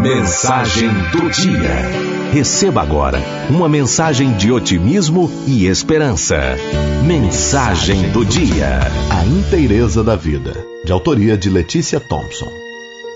Mensagem do dia. Receba agora uma mensagem de otimismo e esperança. Mensagem do dia. A inteireza da vida. De autoria de Letícia Thompson.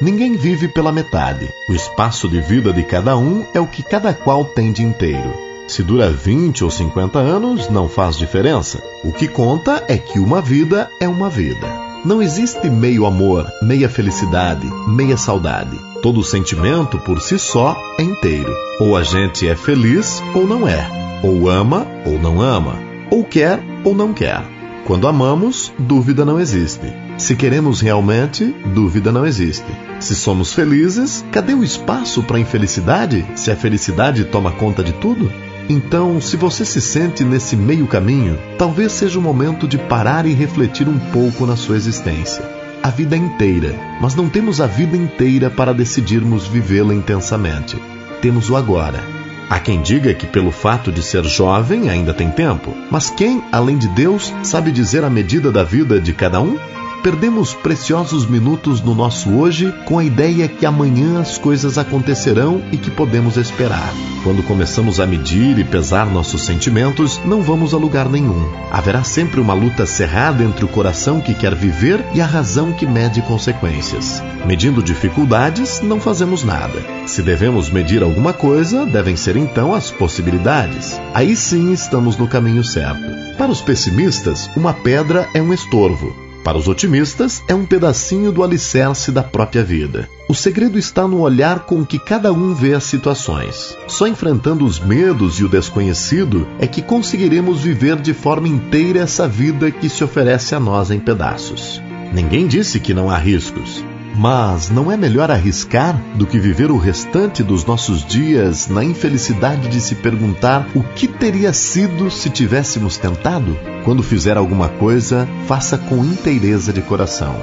Ninguém vive pela metade. O espaço de vida de cada um é o que cada qual tem de inteiro. Se dura 20 ou 50 anos, não faz diferença. O que conta é que uma vida é uma vida. Não existe meio amor, meia felicidade, meia saudade. Todo sentimento por si só é inteiro. Ou a gente é feliz ou não é. Ou ama ou não ama. Ou quer ou não quer. Quando amamos, dúvida não existe. Se queremos realmente, dúvida não existe. Se somos felizes, cadê o espaço para a infelicidade? Se a felicidade toma conta de tudo? Então, se você se sente nesse meio caminho, talvez seja o momento de parar e refletir um pouco na sua existência. A vida inteira, mas não temos a vida inteira para decidirmos vivê-la intensamente. Temos o agora. Há quem diga que pelo fato de ser jovem ainda tem tempo, mas quem, além de Deus, sabe dizer a medida da vida de cada um? Perdemos preciosos minutos no nosso hoje com a ideia que amanhã as coisas acontecerão e que podemos esperar. Quando começamos a medir e pesar nossos sentimentos, não vamos a lugar nenhum. Haverá sempre uma luta cerrada entre o coração que quer viver e a razão que mede consequências. Medindo dificuldades, não fazemos nada. Se devemos medir alguma coisa, devem ser então as possibilidades. Aí sim estamos no caminho certo. Para os pessimistas, uma pedra é um estorvo. Para os otimistas, é um pedacinho do alicerce da própria vida. O segredo está no olhar com que cada um vê as situações. Só enfrentando os medos e o desconhecido é que conseguiremos viver de forma inteira essa vida que se oferece a nós em pedaços. Ninguém disse que não há riscos. Mas não é melhor arriscar do que viver o restante dos nossos dias na infelicidade de se perguntar o que teria sido se tivéssemos tentado? Quando fizer alguma coisa, faça com inteireza de coração.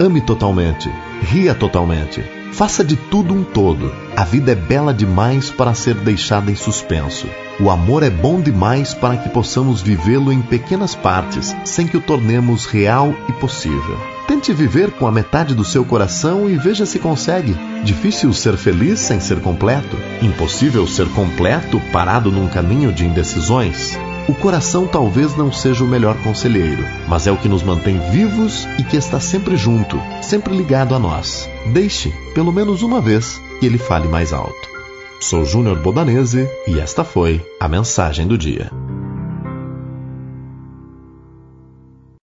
Ame totalmente, ria totalmente, faça de tudo um todo. A vida é bela demais para ser deixada em suspenso. O amor é bom demais para que possamos vivê-lo em pequenas partes, sem que o tornemos real e possível. Tente viver com a metade do seu coração e veja se consegue. Difícil ser feliz sem ser completo. Impossível ser completo parado num caminho de indecisões. O coração talvez não seja o melhor conselheiro, mas é o que nos mantém vivos e que está sempre junto, sempre ligado a nós. Deixe, pelo menos uma vez, que ele fale mais alto. Sou Júnior Bodanese e esta foi a mensagem do dia.